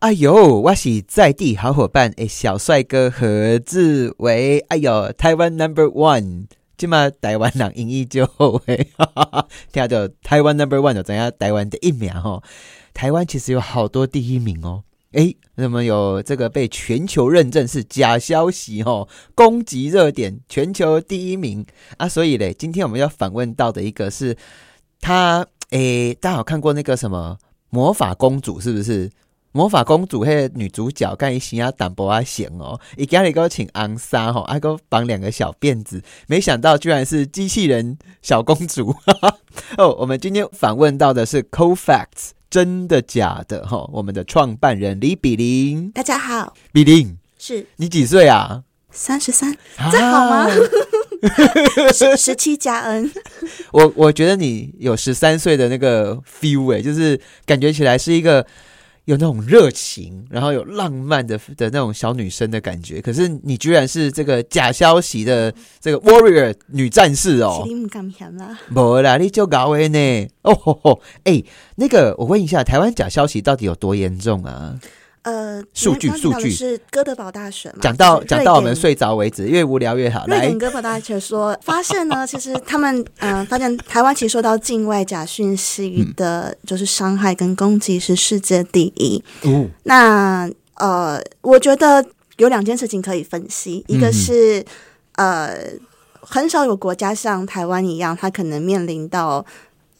哎呦，我是在地好伙伴诶，小帅哥何志伟。哎呦，台湾 Number One，今嘛台湾人英语就好诶，听到台湾 Number One 就怎样？台湾的一秒哈，台湾其实有好多第一名哦。诶，那么有这个被全球认证是假消息哦，攻击热点全球第一名啊。所以嘞，今天我们要访问到的一个是他，诶，大家有看过那个什么魔法公主是不是？魔法公主迄女主角，干伊形啊淡薄啊显哦，伊家里个请昂莎吼，还个绑两个小辫子，没想到居然是机器人小公主 哦。我们今天访问到的是 Co Facts，真的假的哈？我们的创办人李比林，大家好，比林是你几岁啊？三十三，这好吗？十十七加 N，我我觉得你有十三岁的那个 feel 哎，就是感觉起来是一个。有那种热情，然后有浪漫的的那种小女生的感觉，可是你居然是这个假消息的这个 warrior 女战士哦！不啦，你就搞诶呢！哦吼吼，哎，那个我问一下，台湾假消息到底有多严重啊？呃，数据数据是哥德堡大学嘛？讲到讲到我们睡着为止，越无聊越好。瑞典哥德堡大学说，发现呢，其实他们嗯，发现台湾其实受到境外假讯息的，就是伤害跟攻击是世界第一。嗯，那呃，我觉得有两件事情可以分析，一个是呃，很少有国家像台湾一样，它可能面临到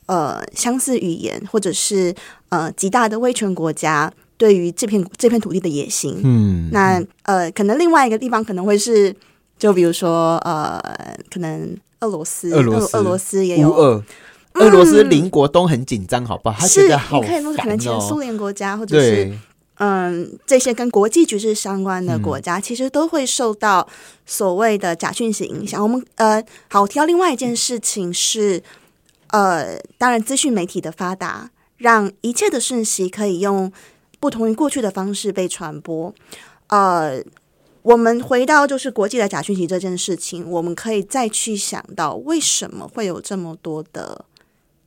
呃相似语言或者是呃极大的威权国家。对于这片这片土地的野心，嗯，那呃，可能另外一个地方可能会是，就比如说呃，可能俄罗斯，俄罗斯，俄罗斯也有，俄罗斯邻国都很紧张，好不好？是，你可以说可能前苏联国家，或者是嗯，这些跟国际局势相关的国家，其实都会受到所谓的假讯息影响。我们呃，好，我提到另外一件事情是，呃，当然资讯媒体的发达，让一切的讯息可以用。不同于过去的方式被传播，呃，我们回到就是国际的假讯息这件事情，我们可以再去想到为什么会有这么多的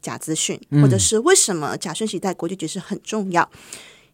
假资讯，或者是为什么假讯息在国际局势很重要？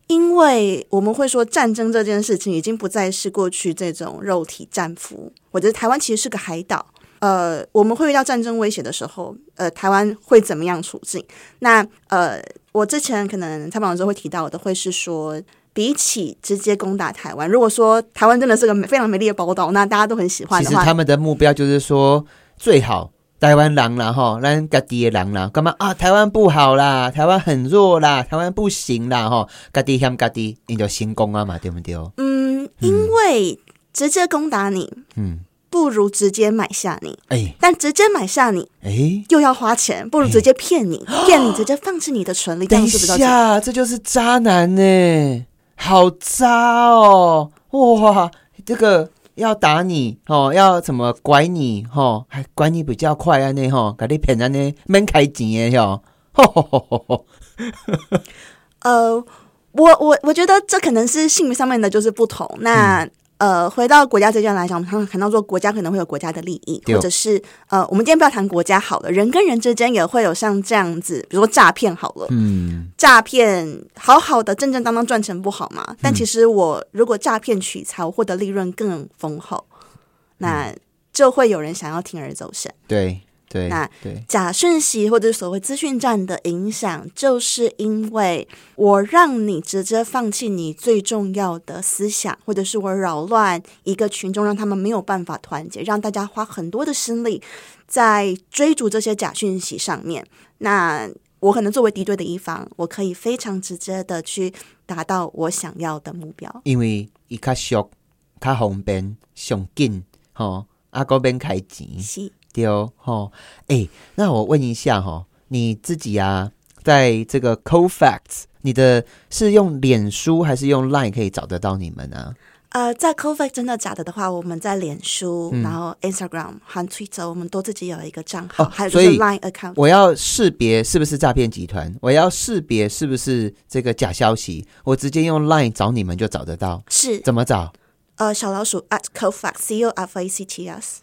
因为我们会说战争这件事情已经不再是过去这种肉体战俘，我觉得台湾其实是个海岛。呃，我们会遇到战争威胁的时候，呃，台湾会怎么样处境？那呃，我之前可能采访的时候会提到的，会是说，比起直接攻打台湾，如果说台湾真的是个非常美丽的宝岛，那大家都很喜欢的话，其实他们的目标就是说，最好台湾狼了哈，让家己的狼了，干嘛啊？台湾不好啦，台湾很弱啦，台湾不行啦哈，家己嫌家己，你就先攻啊嘛，对不对？嗯，因为直接攻打你，嗯。不如直接买下你，哎，但直接买下你，哎，又要花钱，不如直接骗你，骗你直接放弃你的权利。等一下，这就是渣男呢，好渣哦！哇，这个要打你哦，要怎么拐你哦，还拐你比较快啊？呢哈，给你骗安呢，免开钱的哟。呃，我我我觉得这可能是性别上面的就是不同。那。呃，回到国家这边来讲，我们常常谈到说国家可能会有国家的利益，或者是呃，我们今天不要谈国家好了，人跟人之间也会有像这样子，比如说诈骗好了，嗯，诈骗好好的正正当当赚钱不好吗？但其实我如果诈骗取财，我获得利润更丰厚，那就会有人想要铤而走险，对。对，那假讯息或者所谓资讯战的影响，就是因为我让你直接放弃你最重要的思想，或者是我扰乱一个群众，让他们没有办法团结，让大家花很多的心力在追逐这些假讯息上面。那我可能作为敌对的一方，我可以非常直接的去达到我想要的目标，因为伊较俗、较方便、上紧，吼，阿哥边开钱。是。丢哈，哎，那我问一下哈，你自己啊，在这个 Co Facts，你的是用脸书还是用 Line 可以找得到你们呢？呃，在 Co Facts 真的假的的话，我们在脸书、然后 Instagram 和 Twitter，我们都自己有一个账号，还有就是 Line account。我要识别是不是诈骗集团，我要识别是不是这个假消息，我直接用 Line 找你们就找得到。是怎么找？呃，小老鼠 at co fact c o f a c t s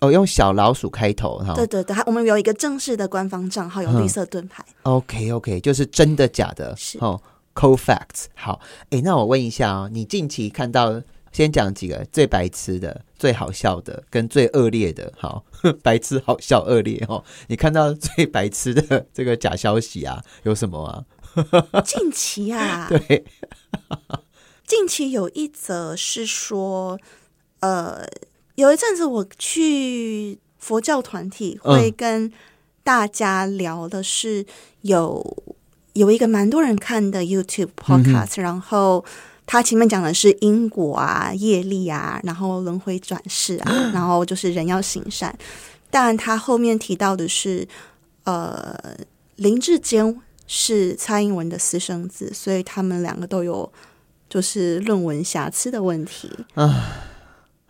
哦，用小老鼠开头哈。对对对，我们有一个正式的官方账号，有绿色盾牌。OK OK，就是真的假的。是哦 Cold Facts。好，哎，那我问一下哦，你近期看到先讲几个最白痴的、最好笑的跟最恶劣的。好，白痴、好笑、恶劣哦。你看到最白痴的这个假消息啊，有什么啊？近期啊，对，近期有一则是说，呃，有一阵子我去佛教团体会跟大家聊的是有有一个蛮多人看的 YouTube podcast，然后他前面讲的是因果啊、业力啊，然后轮回转世啊，然后就是人要行善，但他后面提到的是，呃，林志坚是蔡英文的私生子，所以他们两个都有。就是论文瑕疵的问题啊，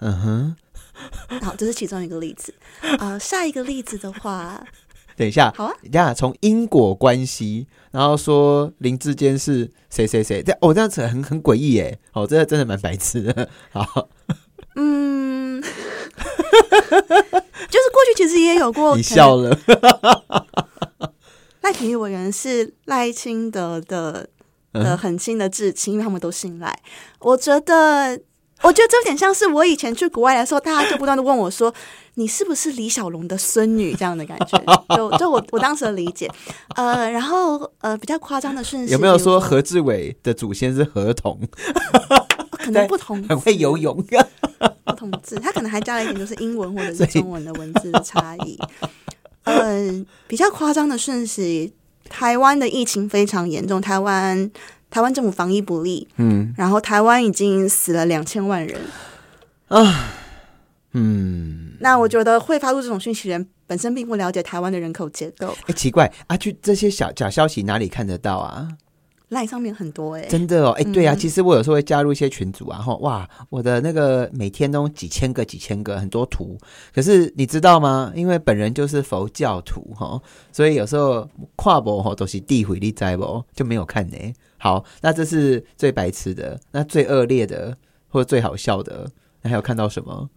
嗯哼，好，这是其中一个例子啊。下一个例子的话，等一下，好啊，等下从因果关系，然后说林志坚是谁谁谁，这哦这样子很很诡异耶，哦，这个真的蛮白痴的。好，嗯，就是过去其实也有过，你笑了。赖品玉委员是赖清德的。的很亲的至亲，因为他们都信赖。我觉得，我觉得这有点像是我以前去国外的时候，大家就不断的问我说：“你是不是李小龙的孙女？”这样的感觉，就就我我当时的理解。呃，然后呃，比较夸张的顺序有没有说何志伟的祖先是何同？可能不同，很会游泳，不同字，他可能还加了一点，就是英文或者是中文的文字的差异。呃，比较夸张的顺序。台湾的疫情非常严重，台湾台湾政府防疫不力，嗯，然后台湾已经死了两千万人啊，嗯，那我觉得会发出这种讯息人本身并不了解台湾的人口结构。哎，奇怪啊，去这些小假消息哪里看得到啊？赖上面很多哎，真的哦，哎，对啊，其实我有时候会加入一些群组啊，哈，哇，我的那个每天都几千个、几千个，很多图。可是你知道吗？因为本人就是佛教徒哈，所以有时候跨博哈都是地毁力灾不就没有看呢。好，那这是最白痴的，那最恶劣的或者最好笑的，那还有看到什么？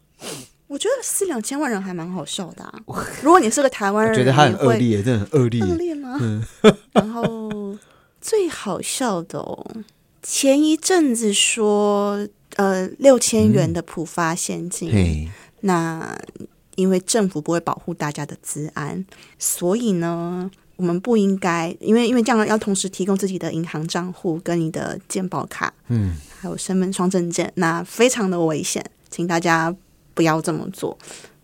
我觉得四两千万人还蛮好笑的。如果你是个台湾人，觉得他很恶劣，真的很恶劣，恶劣吗？然后。最好笑的哦，前一阵子说，呃，六千元的普发现金，那因为政府不会保护大家的资安，所以呢，我们不应该，因为因为这样要同时提供自己的银行账户跟你的健保卡，嗯，还有身份双证件，那非常的危险，请大家不要这么做。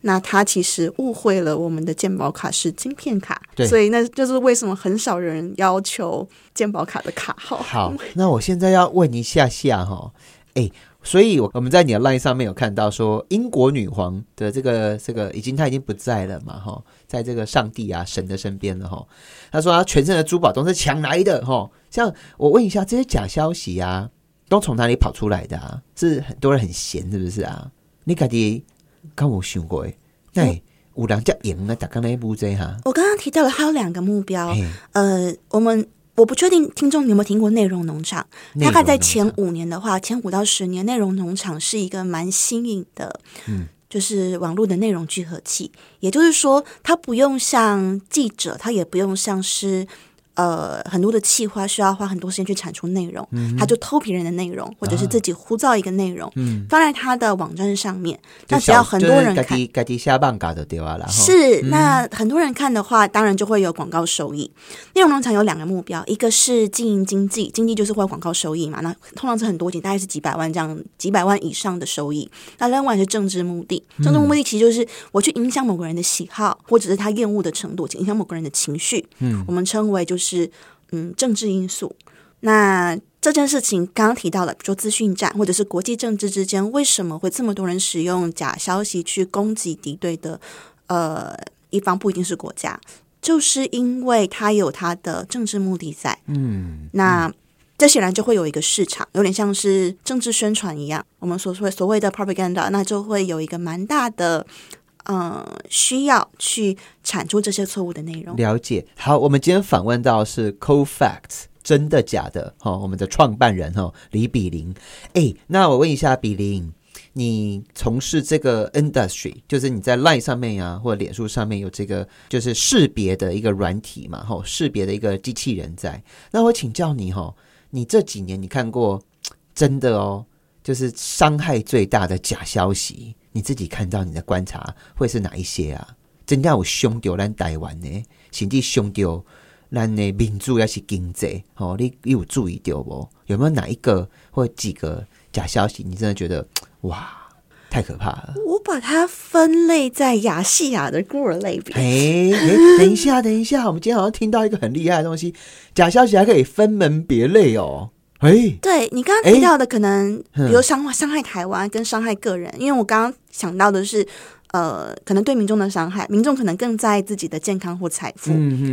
那他其实误会了我们的健保卡是晶片卡，所以那就是为什么很少人要求健保卡的卡号。好，那我现在要问一下下哈，哎，所以我我们在你的 line 上面有看到说英国女皇的这个这个已经她已经不在了嘛哈，在这个上帝啊神的身边了哈。她说她全身的珠宝都是抢来的哈，像我问一下这些假消息啊，都从哪里跑出来的啊？是很多人很闲是不是啊？你感觉？刚我想过诶，对，五两家赢了，打刚那一部这哈。我刚刚提到了，还有两个目标。呃，我们我不确定听众你有没有听过内容农场。大概在前五年的话，前五到十年，内容农场是一个蛮新颖的，嗯，就是网络的内容聚合器。也就是说，它不用像记者，它也不用像是。呃，很多的企划需要花很多时间去产出内容，他就偷别人的内容，或者是自己呼造一个内容，放在他的网站上面。那只要很多人看，是那很多人看的话，当然就会有广告收益。内容农场有两个目标，一个是经营经济，经济就是会有广告收益嘛，那通常是很多钱，大概是几百万这样，几百万以上的收益。那另外是政治目的，政治目的其实就是我去影响某个人的喜好，或者是他厌恶的程度，影响某个人的情绪。嗯，我们称为就是。是嗯，政治因素。那这件事情刚刚提到了，比如说资讯战或者是国际政治之间，为什么会这么多人使用假消息去攻击敌对的呃一方？不一定是国家，就是因为他有他的政治目的在。嗯，那这显然就会有一个市场，有点像是政治宣传一样。我们所谓所谓的 propaganda，那就会有一个蛮大的。嗯，需要去产出这些错误的内容。了解。好，我们今天访问到是 CoFact，真的假的？哈，我们的创办人哈李比林。哎，那我问一下比林，你从事这个 industry，就是你在 Line 上面呀，或脸书上面有这个就是识别的一个软体嘛？哈，识别的一个机器人在。那我请教你哈，你这几年你看过真的哦，就是伤害最大的假消息，你自己看到你的观察会是哪一些啊？真正有伤掉咱台湾呢，甚至伤掉咱的民主也是经济哦，你你有注意到不？有没有哪一个或几个假消息，你真的觉得哇，太可怕了？我把它分类在亚细亚的孤儿类别。哎哎，等一下，等一下，我们今天好像听到一个很厉害的东西，假消息还可以分门别类哦。哎，对你刚刚提到的，可能比如伤伤害台湾跟伤害个人，因为我刚刚想到的是，呃，可能对民众的伤害，民众可能更在意自己的健康或财富，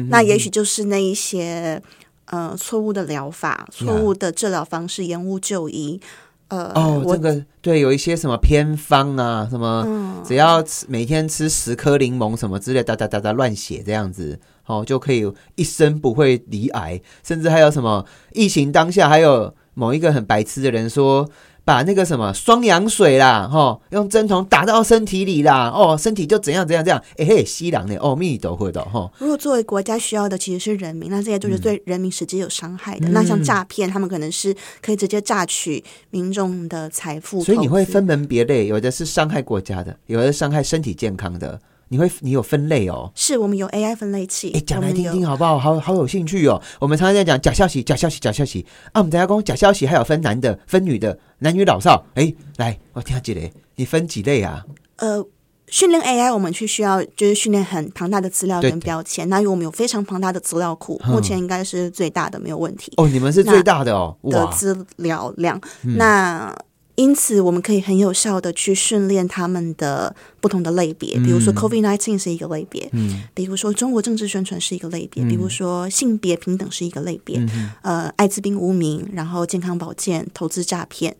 那也许就是那一些。呃，错误的疗法，错误的治疗方式，延误就医。呃，哦，这个对，有一些什么偏方啊，什么只要吃每天吃十颗柠檬什么之类，哒哒哒哒乱写这样子，哦，就可以一生不会离癌。甚至还有什么疫情当下，还有某一个很白痴的人说。把那个什么双氧水啦，哈，用针筒打到身体里啦，哦，身体就怎样怎样怎样，哎嘿，吸氧的，哦，密都会的，哈。如果作为国家需要的其实是人民，那这些就是对人民实际有伤害的。那像诈骗，他们可能是可以直接榨取民众的财富。所以你会分门别类，有的是伤害国家的，有的伤害身体健康的。你会，你有分类哦？是我们有 AI 分类器。哎，讲来听听好不好？好好有兴趣哦。我们常常在讲假消息，假消息，假消息啊。我们等下讲假消息，还有分男的，分女的，男女老少。哎，来，我听下几类，你分几类啊？呃，训练 AI，我们去需要就是训练很庞大的资料跟标签。那因为我们有非常庞大的资料库，目前应该是最大的，没有问题。哦，你们是最大的哦，的资料量。那因此，我们可以很有效的去训练他们的不同的类别，比如说 COVID nineteen 是一个类别，嗯，比如说中国政治宣传是一个类别，比如说性别平等是一个类别，呃，艾滋病无名，然后健康保健、投资诈骗，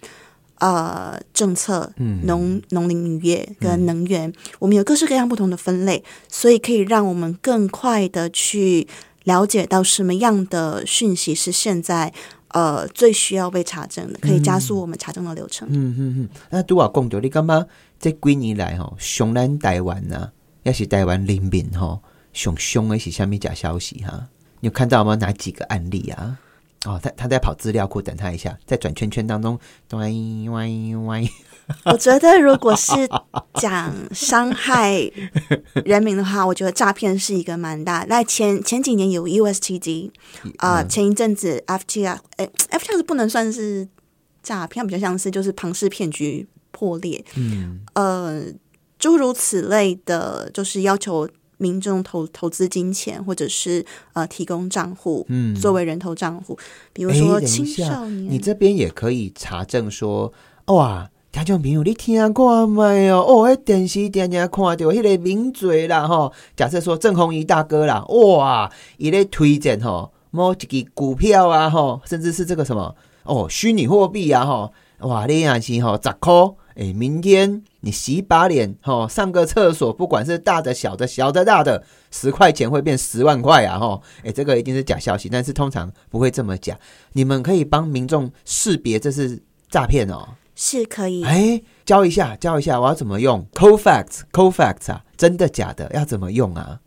呃，政策，农农林渔业跟能源，我们有各式各样不同的分类，所以可以让我们更快的去了解到什么样的讯息是现在。呃，最需要被查证的，可以加速我们查证的流程。嗯嗯嗯。那拄啊讲到，你感觉这几年来吼，上咱台湾呐，也是台湾人民吼，熊凶的是虾米假消息哈？你有看到吗？哪几个案例啊？哦，他他在跑资料库，等他一下，在转圈圈当中，歪歪歪。我觉得，如果是讲伤害人民的话，我觉得诈骗是一个蛮大。那前前几年有 USTD 啊，前一阵子 FTR，哎，FTR 是不能算是诈骗，比较像是就是庞氏骗局破裂。嗯，呃，诸如此类的，就是要求民众投投资金钱，或者是呃提供账户，嗯，作为人头账户。比如说青少年，你这边也可以查证说，哇。听众朋友，你听过没有？哦，迄电视电影看到迄个名嘴啦，吼。假设说郑红怡大哥啦，哇，伊咧推荐吼某一支股票啊，吼，甚至是这个什么哦，虚拟货币啊，吼，哇，你也是吼，十块，诶，明天你洗把脸，吼，上个厕所，不管是大的、小的、小的、大的，十块钱会变十万块啊，吼，诶，这个一定是假消息，但是通常不会这么假。你们可以帮民众识别这是诈骗哦。是可以，哎，教一下，教一下，我要怎么用 c o f a c t c o f a c t 啊，真的假的？要怎么用啊？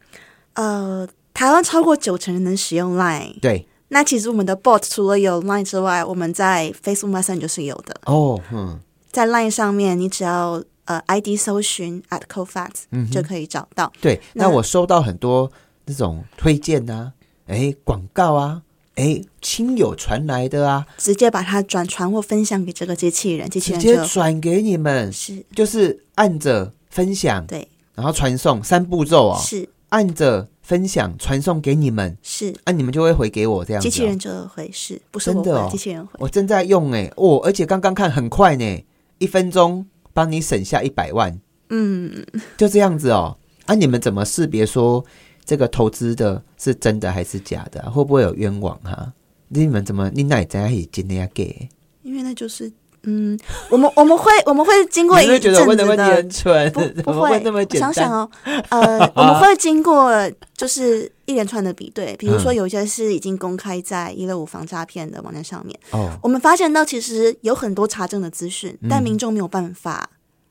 呃，台湾超过九成人能使用 Line，对。那其实我们的 Bot 除了有 Line 之外，我们在 Facebook Messenger 是有的。哦，嗯，在 Line 上面，你只要呃 ID 搜寻 at c o f a c t 就可以找到。对，那我收到很多那种推荐呐，哎，广告啊。哎，亲友传来的啊，直接把它转传或分享给这个机器人，机器人直接转给你们，是。就是按着分享，对，然后传送三步骤哦，是。按着分享传送给你们，是，啊，你们就会回给我这样，机器人就会是，不是真的，机器人回，我正在用哎，哦，而且刚刚看很快呢，一分钟帮你省下一百万，嗯，就这样子哦，啊，你们怎么识别说？这个投资的是真的还是假的？会不会有冤枉哈？你们怎么你奶在一起今天要给？因为那就是嗯，我们我们会我们会经过一阵子的，不 不会那么简单。想想哦，呃，我们会经过就是一连串的比对，比如说有一些是已经公开在一六五防诈骗的网站上面。哦，我们发现到其实有很多查证的资讯，但民众没有办法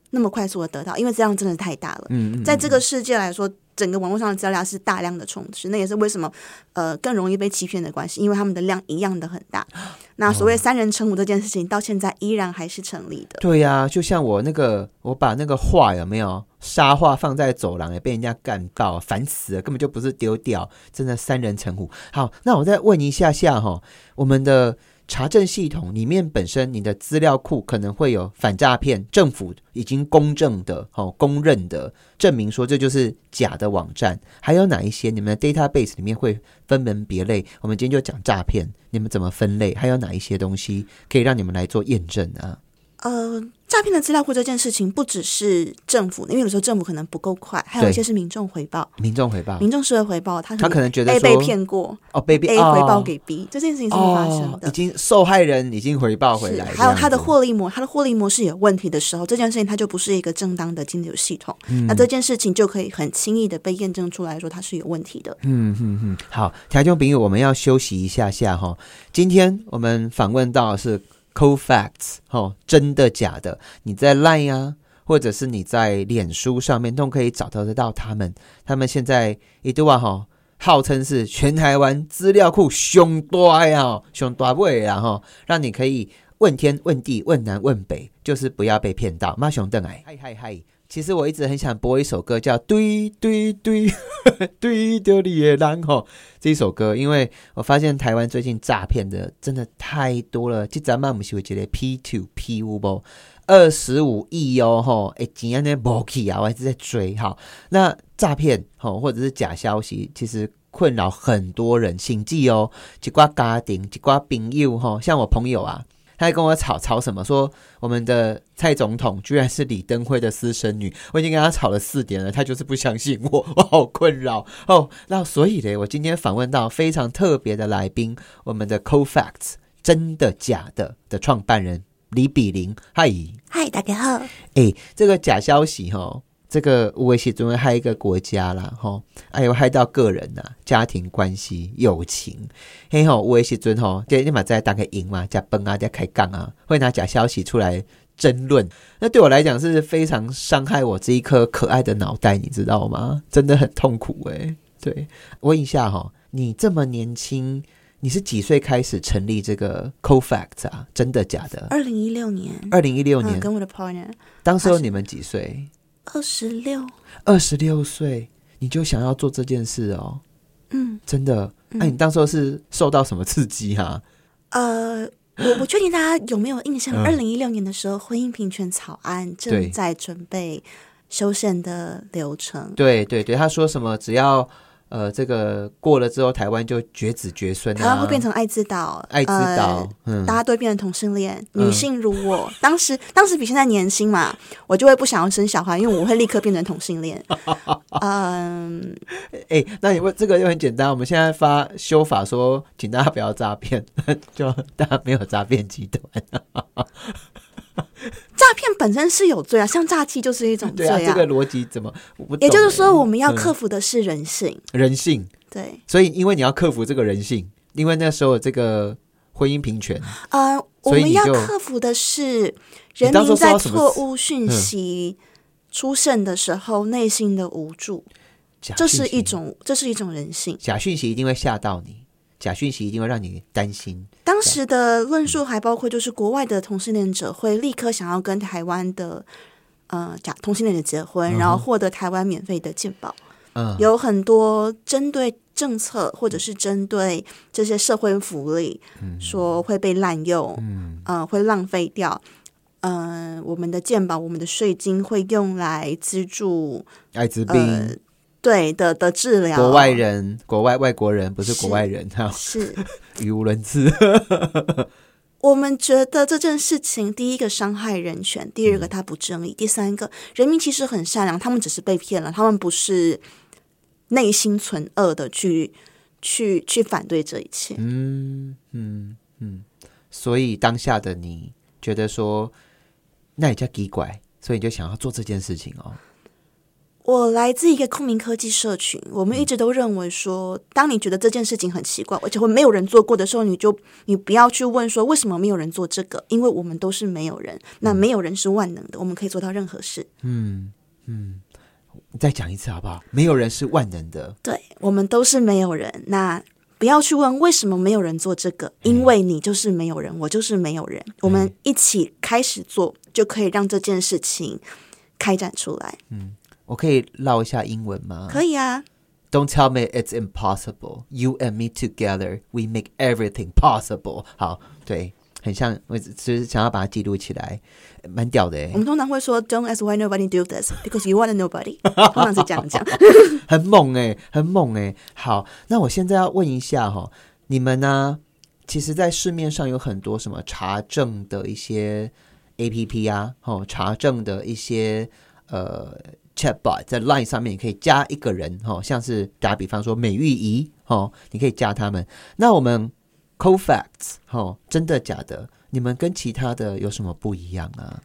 那么快速的得到，因为这样真的太大了。嗯嗯，在这个世界来说。整个网络上的资料是大量的充斥，那也是为什么呃更容易被欺骗的关系，因为他们的量一样的很大。那所谓三人成虎这件事情，到现在依然还是成立的。对呀，就像我那个，我把那个画有没有沙画放在走廊，也被人家干到，烦死了，根本就不是丢掉，真的三人成虎。好，那我再问一下下哈，我们的。查证系统里面本身，你的资料库可能会有反诈骗，政府已经公证的、哦公认的证明说这就是假的网站。还有哪一些你们的 database 里面会分门别类？我们今天就讲诈骗，你们怎么分类？还有哪一些东西可以让你们来做验证啊？呃，诈骗的资料库这件事情不只是政府，因为有时候政府可能不够快，还有一些是民众回报。民众回报，民众社会回报，他他可能觉得 A 被骗过哦被 A 回报给 B，这件事情是发生的，已经受害人已经回报回来。还有他的获利模，他的获利模式有问题的时候，这件事情它就不是一个正当的金流系统，那这件事情就可以很轻易的被验证出来说它是有问题的。嗯嗯嗯，好，条件朋友，我们要休息一下下哈。今天我们访问到是。Co-facts，哦，真的假的？你在 Line 啊，或者是你在脸书上面都可以找到得到他们。他们现在一度啊，哈，号称是全台湾资料库熊大呀，熊大位啊，哈，让你可以问天问地问南问北，就是不要被骗到。马熊邓哎，嗨嗨嗨！其实我一直很想播一首歌，叫《堆堆堆堆丢里野狼》吼，这一首歌，因为我发现台湾最近诈骗的真的太多了。就咱们我们是会觉得 P two P 五不二十五亿哦吼，哎，今天呢无去啊，我一直在追哈。那诈骗吼或者是假消息，其实困扰很多人心计哦，一挂家庭，一挂朋友吼，像我朋友啊。他还跟我吵吵什么？说我们的蔡总统居然是李登辉的私生女。我已经跟他吵了四点了，他就是不相信我，我好困扰哦。那所以呢，我今天访问到非常特别的来宾，我们的 CoFacts 真的假的的创办人李比林。嗨，嗨，大家好。哎，这个假消息哈。这个无为系总会害一个国家啦，吼，哎呦害到个人呐，家庭关系、友情，嘿吼，无为系尊吼，就立马在打开赢嘛，加崩啊，加开杠啊，会拿假消息出来争论。那对我来讲是非常伤害我这一颗可爱的脑袋，你知道吗？真的很痛苦哎。对，问一下哈，你这么年轻，你是几岁开始成立这个 CoFact 啊？真的假的？二零一六年。二零一六年，跟我的 partner，当时候你们几岁？二十六，二十六岁你就想要做这件事哦？嗯，真的？哎，你当时候是受到什么刺激啊？呃，我不确定大家有没有印象，二零一六年的时候，婚姻平权草案正在准备修宪的流程。对对对，他说什么？只要。呃，这个过了之后，台湾就绝子绝孙，台湾会变成爱之岛，爱之岛，嗯，大家都会变成同性恋，女性如我，当时当时比现在年轻嘛，我就会不想要生小孩，因为我会立刻变成同性恋。嗯，哎，那你问这个又很简单，我们现在发修法说，请大家不要诈骗，就大家没有诈骗集团。诈骗本身是有罪啊，像诈欺就是一种罪啊。这个逻辑怎么？也就是说，我们要克服的是人性。人性对，所以因为你要克服这个人性，因为那时候这个婚姻平权，呃，我们要克服的是人民在错误讯息出现的时候内心的无助，这是一种，这是一种人性。假讯息一定会吓到你。假讯息一定会让你担心。当时的论述还包括，就是国外的同性恋者会立刻想要跟台湾的呃假同性恋者结婚，然后获得台湾免费的健保。嗯，有很多针对政策或者是针对这些社会福利，说会被滥用，嗯，会浪费掉。嗯，我们的健保、我们的税金会用来资助艾滋病。对的的治疗，国外人、国外外国人不是国外人哈，是 语无伦次。我们觉得这件事情，第一个伤害人权，第二个它不正义，第三个人民其实很善良，他们只是被骗了，他们不是内心存恶的去去去反对这一切。嗯嗯嗯，所以当下的你觉得说，那也叫奇怪，所以你就想要做这件事情哦。我来自一个空明科技社群，我们一直都认为说，当你觉得这件事情很奇怪，而且会没有人做过的时候，你就你不要去问说为什么没有人做这个，因为我们都是没有人，那没有人是万能的，我们可以做到任何事。嗯嗯，你再讲一次好不好？没有人是万能的，对我们都是没有人。那不要去问为什么没有人做这个，因为你就是没有人，我就是没有人。我们一起开始做，就可以让这件事情开展出来。嗯，我可以唠一下英文吗？可以啊。Don't tell me it's impossible. You and me together, we make everything possible. 好，对，很像，我只是想要把它记录起来，蛮屌的。我们通常会说，Don't ask why nobody do this because you want nobody。通常是这样讲，很猛哎，很猛哎。好，那我现在要问一下哈，你们呢？其实，在市面上有很多什么查证的一些 A P P 啊，哦，查证的一些呃。Chatbot 在 Line 上面，你可以加一个人，哈，像是打比方说美玉仪，哈，你可以加他们。那我们 CoFacts，哈，真的假的？你们跟其他的有什么不一样啊？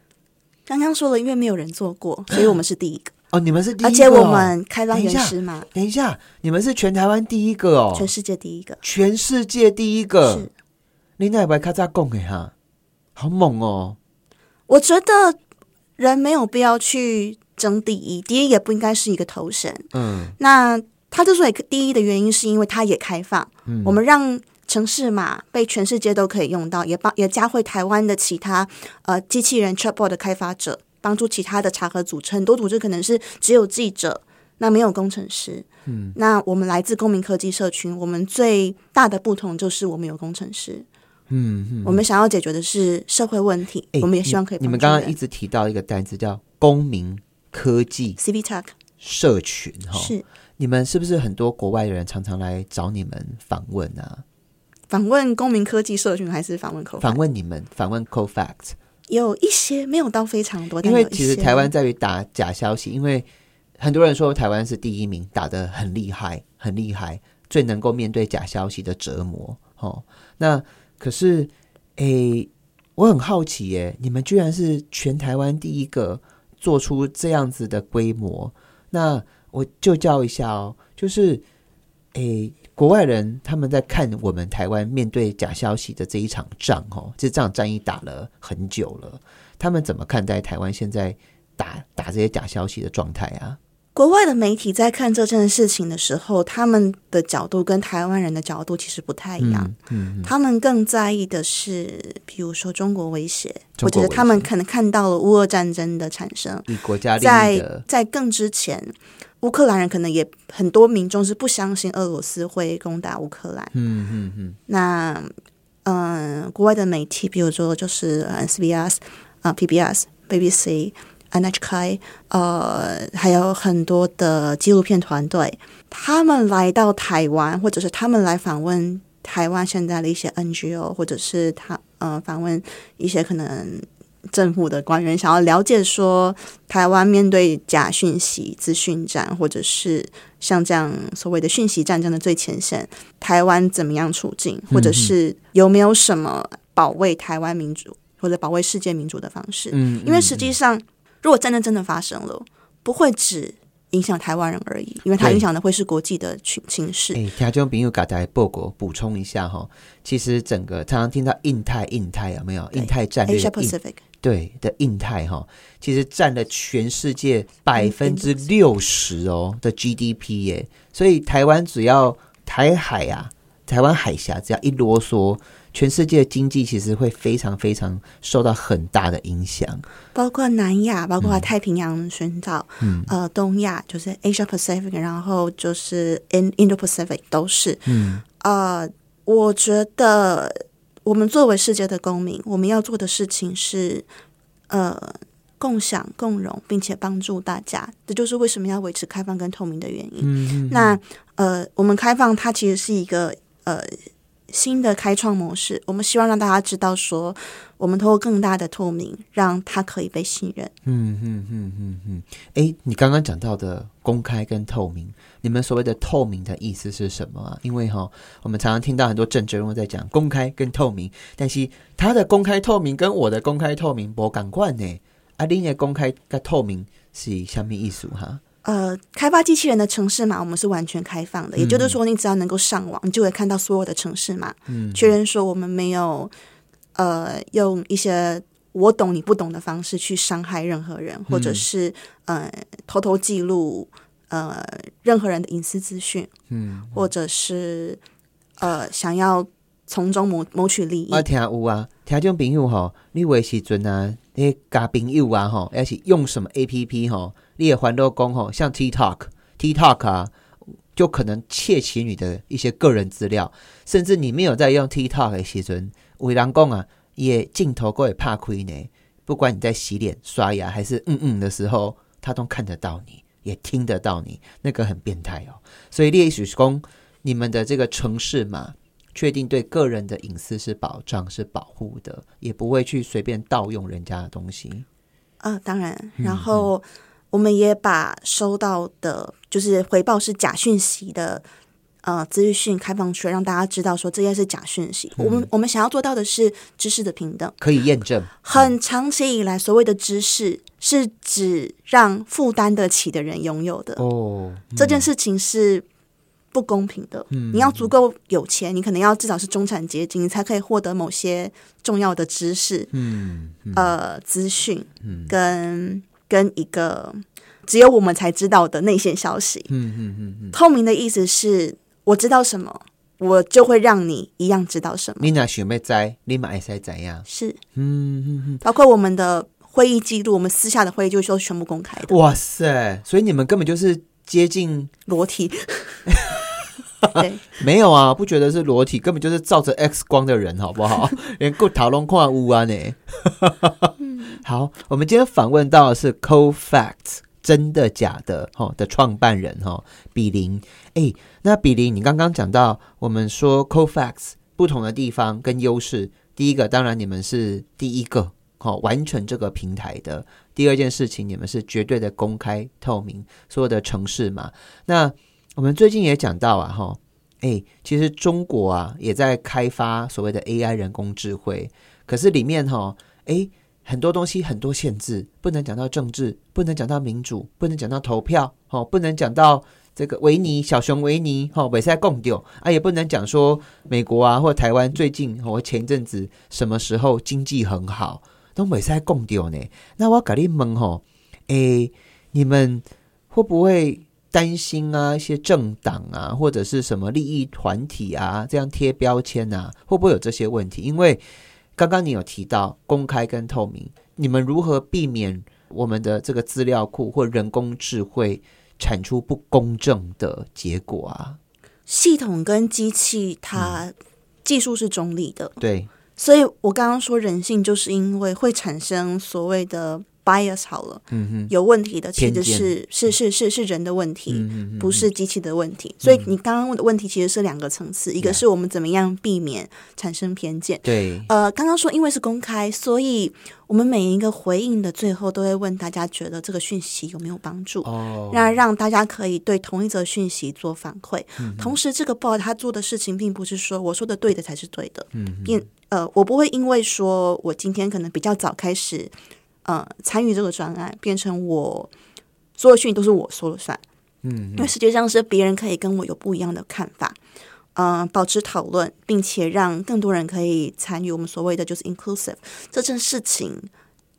刚刚说了，因为没有人做过，所以我们是第一个。哦，你们是第一个，而且我们开放原始嘛。等一下，你们是全台湾第一个哦，全世界第一个，全世界第一个。是，你那不卡扎贡哎哈，好猛哦！我觉得人没有必要去。争第一，第一也不应该是一个头衔。嗯，那他之所以第一的原因，是因为他也开放。嗯，我们让城市码被全世界都可以用到，也帮也加会台湾的其他呃机器人 Chatbot 的开发者，帮助其他的查核组织。很多组织可能是只有记者，那没有工程师。嗯，那我们来自公民科技社群，我们最大的不同就是我们有工程师。嗯，我们想要解决的是社会问题，我们也希望可以。你们刚刚一直提到一个单词叫公民。科技 C V Talk 社群哈，是你们是不是很多国外的人常常来找你们访问啊？访问公民科技社群还是访问 Co？访问你们，访问 Co Fact 有一些没有到非常多，因为其实台湾在于打假消息，因为很多人说台湾是第一名，打的很厉害，很厉害，最能够面对假消息的折磨。哦，那可是诶，我很好奇耶，你们居然是全台湾第一个。做出这样子的规模，那我就教一下哦，就是，诶，国外人他们在看我们台湾面对假消息的这一场仗，哦，这仗战役打了很久了，他们怎么看待台湾现在打打这些假消息的状态啊？国外的媒体在看这件事情的时候，他们的角度跟台湾人的角度其实不太一样。嗯，他们更在意的是，比如说中国威胁，或者是他们可能看到了乌俄战争的产生。以国家在在更之前，乌克兰人可能也很多民众是不相信俄罗斯会攻打乌克兰。嗯嗯嗯。那嗯，国外的媒体，比如说就是 SBS 啊，PBS、BBC。NHK，呃，还有很多的纪录片团队，他们来到台湾，或者是他们来访问台湾现在的一些 NGO，或者是他呃访问一些可能政府的官员，想要了解说台湾面对假讯息、资讯战，或者是像这样所谓的讯息战争的最前线，台湾怎么样处境，或者是有没有什么保卫台湾民主或者保卫世界民主的方式？嗯，因为实际上。如果战争真的发生了，不会只影响台湾人而已，因为它影响的会是国际的情情势。哎，听众朋友，刚才报告补充一下哈，其实整个常常听到印太，印太有没有？印太战略对的印太哈，其实占了全世界百分之六十哦的 GDP 耶，所以台湾只要台海啊，台湾海峡只要一啰嗦。全世界经济其实会非常非常受到很大的影响，包括南亚，包括太平洋群岛，嗯，呃，东亚就是 Asia Pacific，然后就是 In Indo Pacific 都是，嗯，呃，我觉得我们作为世界的公民，我们要做的事情是，呃，共享共荣，并且帮助大家，这就是为什么要维持开放跟透明的原因。嗯，那呃，我们开放它其实是一个呃。新的开创模式，我们希望让大家知道，说我们通过更大的透明，让它可以被信任。嗯嗯嗯嗯嗯。哎，你刚刚讲到的公开跟透明，你们所谓的透明的意思是什么啊？因为哈，我们常常听到很多政治人物在讲公开跟透明，但是他的公开透明跟我的公开透明不赶快呢？阿玲的公开跟透明是什么意思哈？呃，开发机器人的城市码我们是完全开放的，也就是说，你只要能够上网，你就会看到所有的城市码。嗯，确认说我们没有呃用一些我懂你不懂的方式去伤害任何人，或者是呃偷偷记录呃任何人的隐私资讯，嗯，或者是呃想要从中谋谋取利益。我听有啊，听种朋友吼，你有的时阵啊，你加朋友啊吼，而是用什么 A P P 吼，你也还都讲吼，像 TikTok、TikTok 啊，就可能窃取你的一些个人资料，甚至你没有在用 TikTok 的时阵，有人讲啊，也镜头过也怕亏呢。不管你在洗脸、刷牙还是嗯嗯的时候，他都看得到你，也听得到你，那个很变态哦。所以列许公，你们的这个城市嘛，确定对个人的隐私是保障、是保护的，也不会去随便盗用人家的东西。啊，当然，然后我们也把收到的，就是回报是假讯息的。呃，资讯开放出来，让大家知道说这些是假讯息。我们我们想要做到的是知识的平等，可以验证。很长期以来，所谓的知识是指让负担得起的人拥有的。哦，这件事情是不公平的。你要足够有钱，你可能要至少是中产阶级，你才可以获得某些重要的知识。嗯，呃，资讯，跟跟一个只有我们才知道的内线消息。嗯嗯嗯嗯，透明的意思是。我知道什么，我就会让你一样知道什么。你哪想要知，你马爱使怎样？是，嗯嗯嗯，包括我们的会议记录，我们私下的会议就说全部公开的。哇塞！所以你们根本就是接近裸体。对，没有啊，不觉得是裸体，根本就是照着 X 光的人，好不好？连过讨论跨屋啊呢？好，我们今天访问到的是 Co Facts。真的假的？哈的创办人哈比林，哎，那比林，你刚刚讲到我们说 CoFax 不同的地方跟优势，第一个当然你们是第一个哈完成这个平台的，第二件事情你们是绝对的公开透明，所有的城市嘛。那我们最近也讲到啊哈，哎，其实中国啊也在开发所谓的 AI 人工智慧，可是里面哈哎。很多东西很多限制，不能讲到政治，不能讲到民主，不能讲到投票，哦，不能讲到这个维尼小熊维尼，哈，比赛共丢啊，也不能讲说美国啊或台湾最近或前阵子什么时候经济很好，都比赛共丢呢。那我要搞你问吼，诶，你们会不会担心啊？一些政党啊，或者是什么利益团体啊，这样贴标签啊，会不会有这些问题？因为刚刚你有提到公开跟透明，你们如何避免我们的这个资料库或人工智慧产出不公正的结果啊？系统跟机器它技术是中立的，对，所以我刚刚说人性就是因为会产生所谓的。Bias 好了，嗯哼，有问题的其实是是是是是人的问题，不是机器的问题。所以你刚刚问的问题其实是两个层次，一个是我们怎么样避免产生偏见。对，呃，刚刚说因为是公开，所以我们每一个回应的最后都会问大家觉得这个讯息有没有帮助，哦，那让大家可以对同一则讯息做反馈。同时，这个 bot 他做的事情并不是说我说的对的才是对的，嗯，并呃，我不会因为说我今天可能比较早开始。呃，参与这个专案，变成我所有讯都是我说了算。嗯，因为实际上是别人可以跟我有不一样的看法，嗯，保持讨论，并且让更多人可以参与我们所谓的就是 inclusive 这件事情，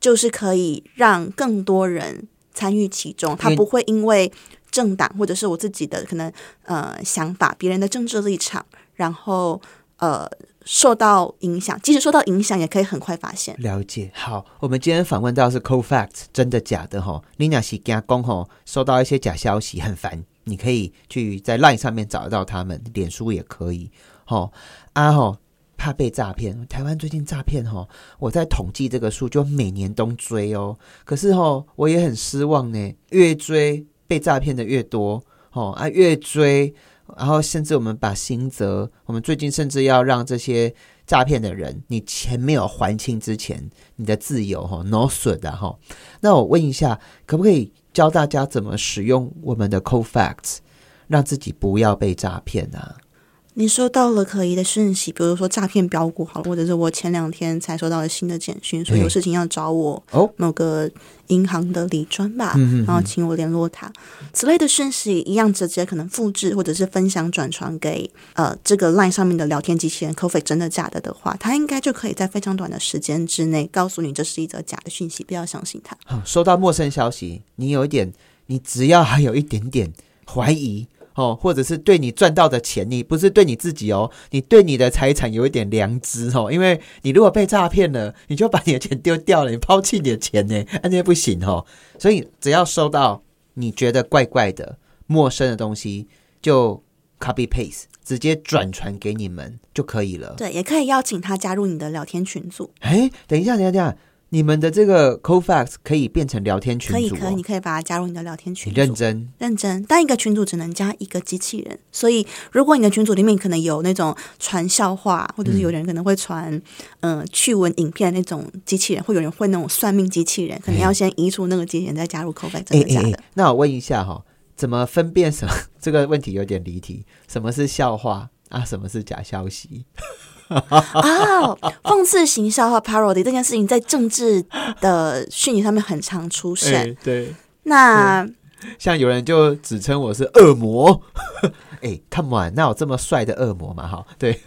就是可以让更多人参与其中。他不会因为政党或者是我自己的可能呃想法，别人的政治立场，然后呃。受到影响，即使受到影响，也可以很快发现。了解，好，我们今天访问到是 CoFact，真的假的哈？你那是加工哈，收到一些假消息很烦，你可以去在 LINE 上面找得到他们，脸书也可以。哈啊哈，怕被诈骗，台湾最近诈骗哈，我在统计这个数，就每年都追哦。可是哈，我也很失望呢，越追被诈骗的越多，哦啊，越追。然后，甚至我们把新泽，我们最近甚至要让这些诈骗的人，你钱没有还清之前，你的自由哈 no 损的哈。那我问一下，可不可以教大家怎么使用我们的 CoFacts，让自己不要被诈骗啊？你收到了可疑的讯息，比如说诈骗标股好了，或者是我前两天才收到了新的简讯，说有事情要找我哦，某个银行的李专吧，嗯然后请我联络他，此类的讯息一样直接可能复制或者是分享转传给呃这个 LINE 上面的聊天机器人 c o f e 真的假的的话，他应该就可以在非常短的时间之内告诉你这是一则假的讯息，不要相信他。好收到陌生消息，你有一点，你只要还有一点点怀疑哦，或者是对你赚到的钱，你不是对你自己哦，你对你的财产有一点良知哦，因为你如果被诈骗了，你就把你的钱丢掉了，你抛弃你的钱呢，那这不行哦。所以只要收到你觉得怪怪的、陌生的东西，就 copy paste 直接转传给你们就可以了。对，也可以邀请他加入你的聊天群组，哎，等一下，等一下，等一下，你们的这个 Cofax 可以变成聊天群可以可以，你可以把它加入你的聊天群组。认真。认真，但一个群组只能加一个机器人，所以如果你的群组里面可能有那种传笑话，或者是有人可能会传嗯、呃趣闻影片那种机器人，或有人会那种算命机器人，可能要先移除那个机器人，再加入 f e 真的假的？那我问一下哈、怎么分辨什么？这个问题有点离题。什么是笑话啊？什么是假消息？哦，讽刺型笑话 parody 这件事情在政治的讯息上面很常出现。哎对，那像有人就指称我是恶魔。哎，come on，那有这么帅的恶魔吗？哈，对，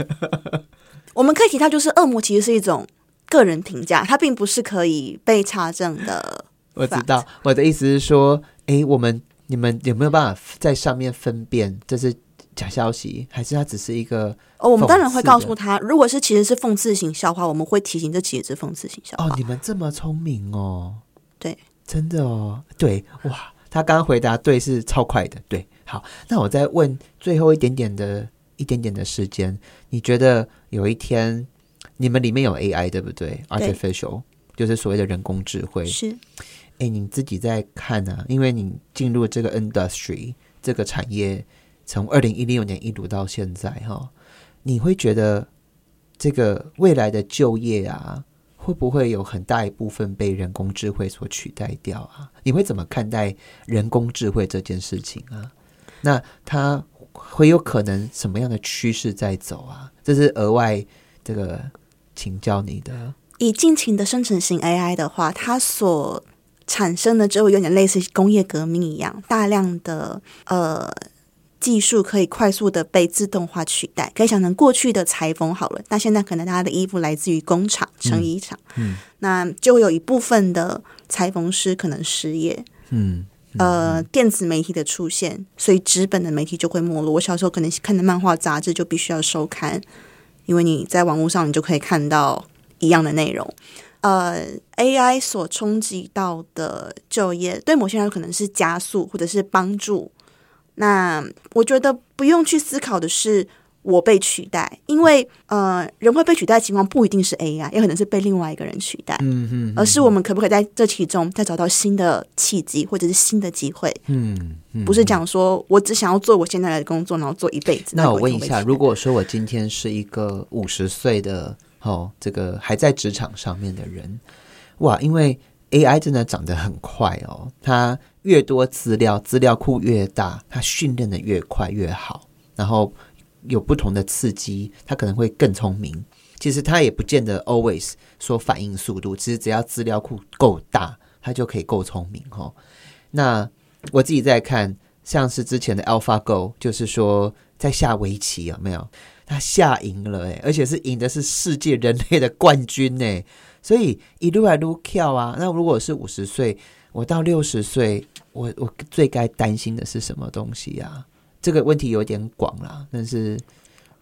我们可以提到，就是恶魔其实是一种个人评价，它并不是可以被查证的。我知道。我的意思是说，哎，我们你们有没有办法在上面分辨这是假消息，还是它只是一个？哦，我们当然会告诉他，如果是其实是讽刺型笑话，我们会提醒这其实是讽刺型笑话。哦，你们这么聪明哦。对，真的哦，对，哇，他刚刚回答对是超快的，对，好，那我再问最后一点点的一点点的时间，你觉得有一天你们里面有 AI 对不对对？artificial 就是所谓的人工智慧，是哎，你自己在看啊，因为你进入这个 industry 这个产业，从二零一六年一路到现在哈、你会觉得这个未来的就业啊，会不会有很大一部分被人工智慧所取代掉啊？你会怎么看待人工智慧这件事情啊？那它会有可能什么样的趋势在走啊？这是额外这个请教你的。以近期的生成型 AI 的话，它所产生的就有点类似工业革命一样，大量的呃技术可以快速的被自动化取代。可以想成过去的裁缝好了，那现在可能他的衣服来自于工厂、成衣厂，嗯那就会有一部分的裁缝师可能失业。嗯呃，电子媒体的出现，所以纸本的媒体就会没落。我小时候可能看的漫画杂志就必须要收刊，因为你在网络上你就可以看到一样的内容。呃，AI 所冲击到的就业，对某些人可能是加速或者是帮助。那我觉得不用去思考的是我被取代，因为呃，人会被取代的情况不一定是 AI，也可能是被另外一个人取代。嗯嗯而是我们可不可以在这其中再找到新的契机，或者是新的机会？嗯嗯，不是讲说我只想要做我现在的工作，然后做一辈子。那我问一下，如果说我今天是一个五十岁的哦，这个还在职场上面的人，哇，因为 AI 真的长得很快哦，它越多资料，资料库越大，它训练的越快越好，然后有不同的刺激，它可能会更聪明。其实它也不见得 always 说反应速度，其实只要资料库够大，它就可以够聪明哦。那我自己在看，像是之前的 AlphaGo，就是说在下围棋有没有？他下赢了诶，而且是赢的是世界人类的冠军呢。所以一路来路跳啊。那如果是五十岁，我到六十岁，我我最该担心的是什么东西啊？这个问题有点广啦，但是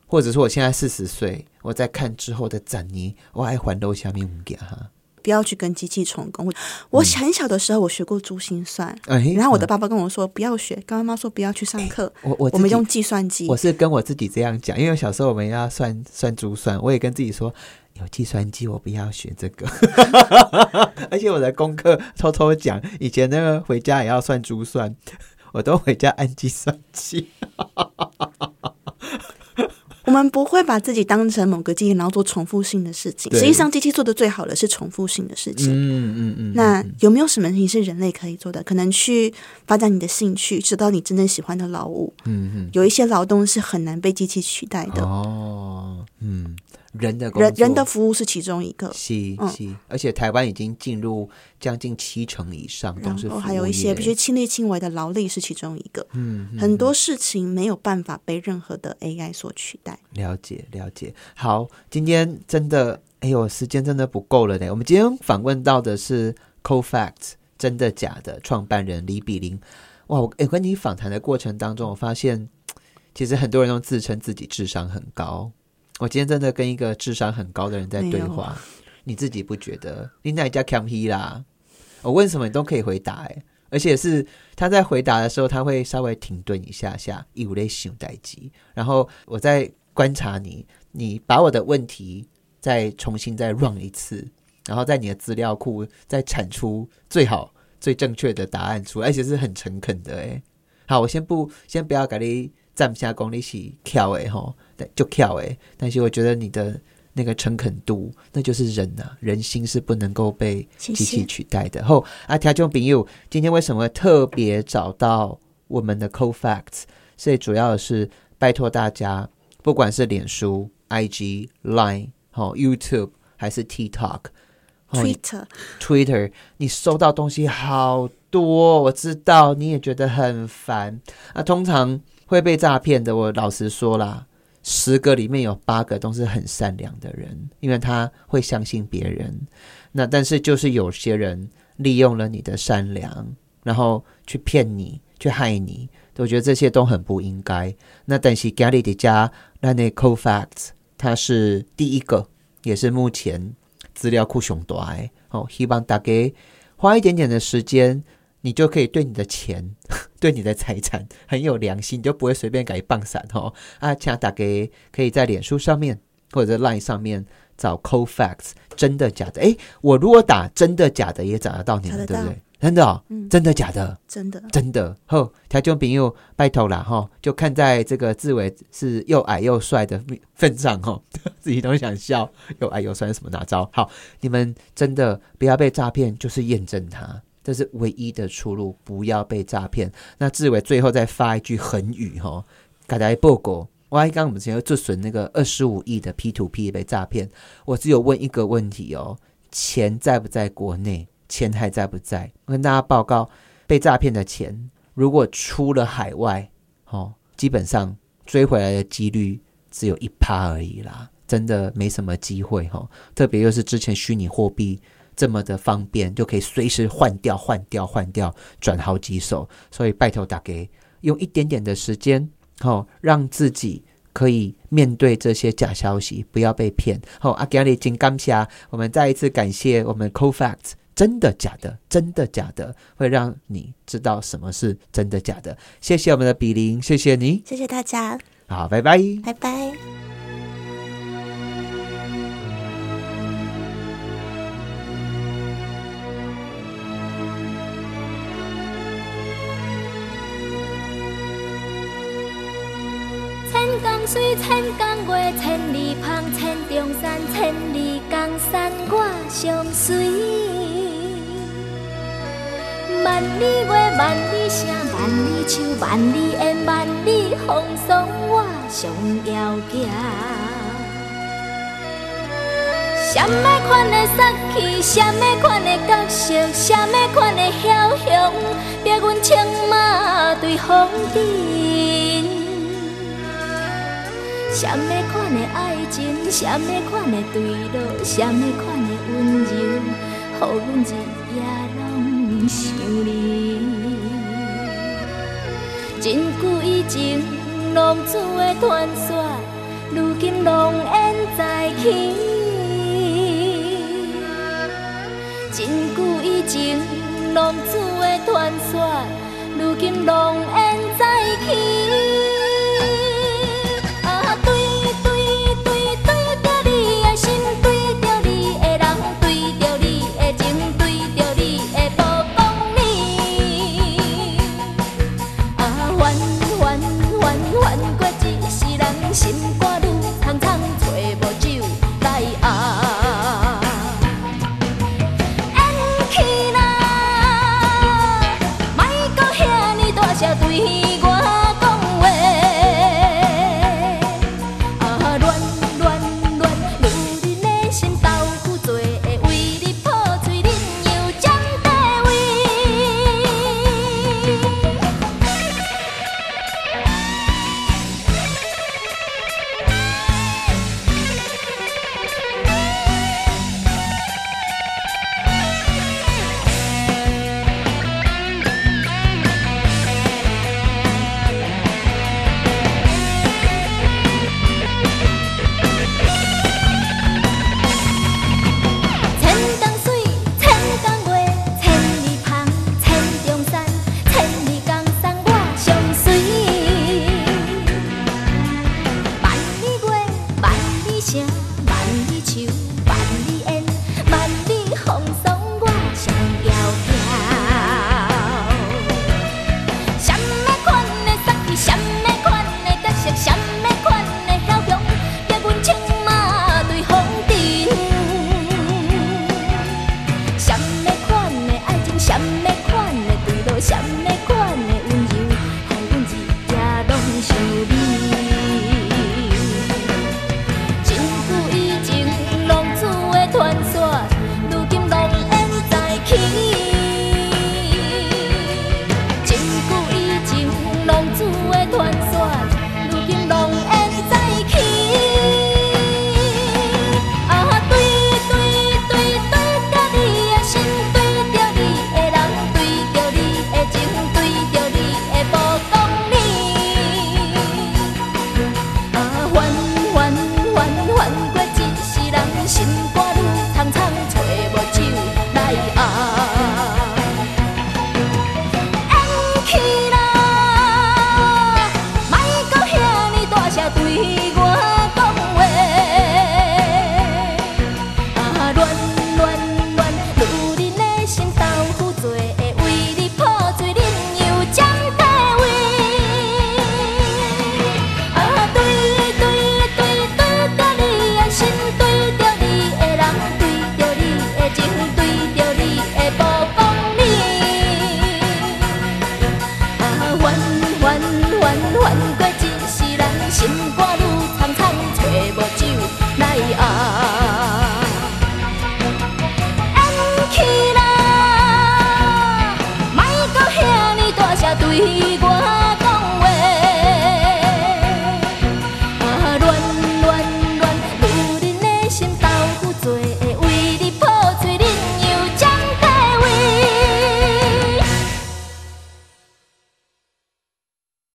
或者说我现在四十岁，我在看之后的展尼，我还环楼下面五给哈。不要去跟机器重工。我很小的时候，我学过珠心算，嗯，然后我的嗯爸爸跟我说不要学，跟妈妈说不要去上课，我我我们用计算机我。是跟我自己这样讲，因为小时候我们要算算珠算，我也跟自己说有计算机，我不要学这个。而且我的功课偷偷讲，以前那个回家也要算珠算，我都回家按计算器。我们不会把自己当成某个机器，然后做重复性的事情。实际上，机器做的最好的是重复性的事情。嗯嗯嗯。那有没有什么事情是人类可以做的？可能去发展你的兴趣，知道你真正喜欢的劳务。嗯嗯。有一些劳动是很难被机器取代的。哦，嗯。人的人人的服务是其中一个，是是，而且台湾已经进入将近七成以上都是，还有一些必须亲力亲为的劳力是其中一个。嗯，很多事情没有办法被任何的 AI 所取代。了解了解，好，今天真的，哎呦，时间真的不够了呢。我们今天访问到的是 CoFact 真的假的创办人李比林。哇，我跟你访谈的过程当中，我发现其实很多人都自称自己智商很高。我今天真的跟一个智商很高的人在对话，你自己不觉得？你哪家 c a m p 啦？我问什么你都可以回答，哎，而且是他在回答的时候，他会稍微停顿一下下，以无类想待机，然后我在观察你，你把我的问题再重新再 run 一次，然后在你的资料库再产出最好最正确的答案出来，而且是很诚恳的，哎，好，我先不先不要给你。站下功力是跳诶吼，对，就跳诶。但是我觉得你的那个诚恳度，那就是人呐，人心是不能够被机器取代的。后啊，听众朋友，今天为什么特别找到我们的 CoFacts？所以主要的是拜托大家，不管是脸书、IG、Line、好 YouTube 还是 TikTok、Twitter、Twitter，你收到东西好多，我知道你也觉得很烦啊。通常会被诈骗的，我老实说啦，十个里面有八个都是很善良的人，因为他会相信别人。那但是就是有些人利用了你的善良，然后去骗你，去害你。我觉得这些都很不应该。那但是 Gary 的家那那 CoFacts，它是第一个，也是目前资料库熊多哎。哦，希望大家花一点点的时间。你就可以对你的钱、对你的财产很有良心，你就不会随便改棒伞哦。啊，请打给可以在脸书上面或者 Line 上面找 CoFacts，真的假的？哎，我如果打真的假的也找得到你们，对不对？真的哦，嗯真的假的？真的，真的。好，条件朋友拜托了哈，就看在这个志伟是又矮又帅的份上哈，自己都想笑，又矮又帅什么哪招？好，你们真的不要被诈骗，就是验证他。这是唯一的出路，不要被诈骗。那志伟最后再发一句狠语哈，大家报告。我刚刚我们前要做损那个二十五亿的 P to P 被诈骗，我只有问一个问题哦：钱在不在国内？钱还在不在？我跟大家报告，被诈骗的钱如果出了海外，哦，基本上追回来的几率只有一趴而已啦，真的没什么机会哈。特别又是之前虚拟货币。这么的方便，就可以随时换掉、换掉、换掉，转好几手。所以拜托打给用一点点的时间，好让自己可以面对这些假消息，不要被骗。好，阿加里金刚侠，我们再一次感谢我们 CoFacts，真的假的？真的假的？会让你知道什么是真的假的。谢谢我们的比林，谢谢你，谢谢大家。好，拜拜，拜拜。水千工月，千里芳，千重山，千里江山，我相随。万里月，万里声，万里树，万里烟，万里风霜，我上遥行。什么款的杀气，什么款的角色，什么款的枭雄，逼阮策马对风尘。什么款的爱情，什么款的对落，什么款的温柔，乎阮日夜拢想你。真久以前，浪子的传说，如今浪烟再起。真久以前，浪子的传说，如今浪烟再起。